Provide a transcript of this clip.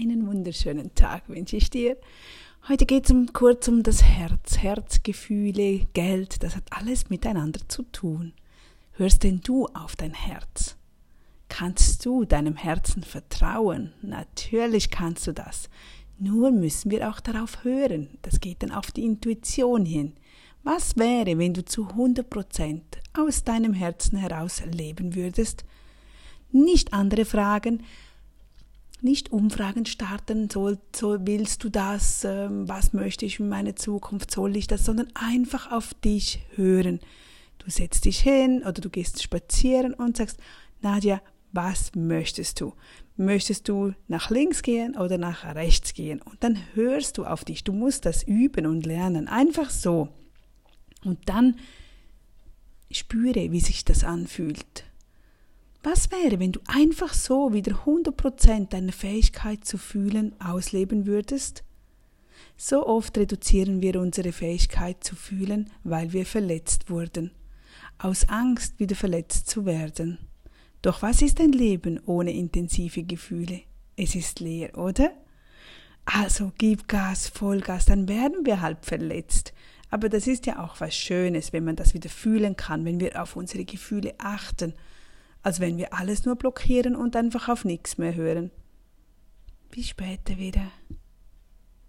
Einen wunderschönen Tag wünsche ich dir. Heute geht es um, kurz um das Herz, Herzgefühle, Geld, das hat alles miteinander zu tun. Hörst denn du auf dein Herz? Kannst du deinem Herzen vertrauen? Natürlich kannst du das. Nur müssen wir auch darauf hören. Das geht dann auf die Intuition hin. Was wäre, wenn du zu 100 Prozent aus deinem Herzen heraus leben würdest? Nicht andere fragen, nicht Umfragen starten, soll, soll, willst du das, ähm, was möchte ich in meiner Zukunft, soll ich das, sondern einfach auf dich hören. Du setzt dich hin oder du gehst spazieren und sagst, Nadja, was möchtest du? Möchtest du nach links gehen oder nach rechts gehen? Und dann hörst du auf dich. Du musst das üben und lernen. Einfach so. Und dann spüre, wie sich das anfühlt. Was wäre, wenn du einfach so wieder 100% deiner Fähigkeit zu fühlen ausleben würdest? So oft reduzieren wir unsere Fähigkeit zu fühlen, weil wir verletzt wurden, aus Angst wieder verletzt zu werden. Doch was ist ein Leben ohne intensive Gefühle? Es ist leer, oder? Also gib Gas, Vollgas, dann werden wir halb verletzt. Aber das ist ja auch was Schönes, wenn man das wieder fühlen kann, wenn wir auf unsere Gefühle achten als wenn wir alles nur blockieren und einfach auf nichts mehr hören. Bis später wieder.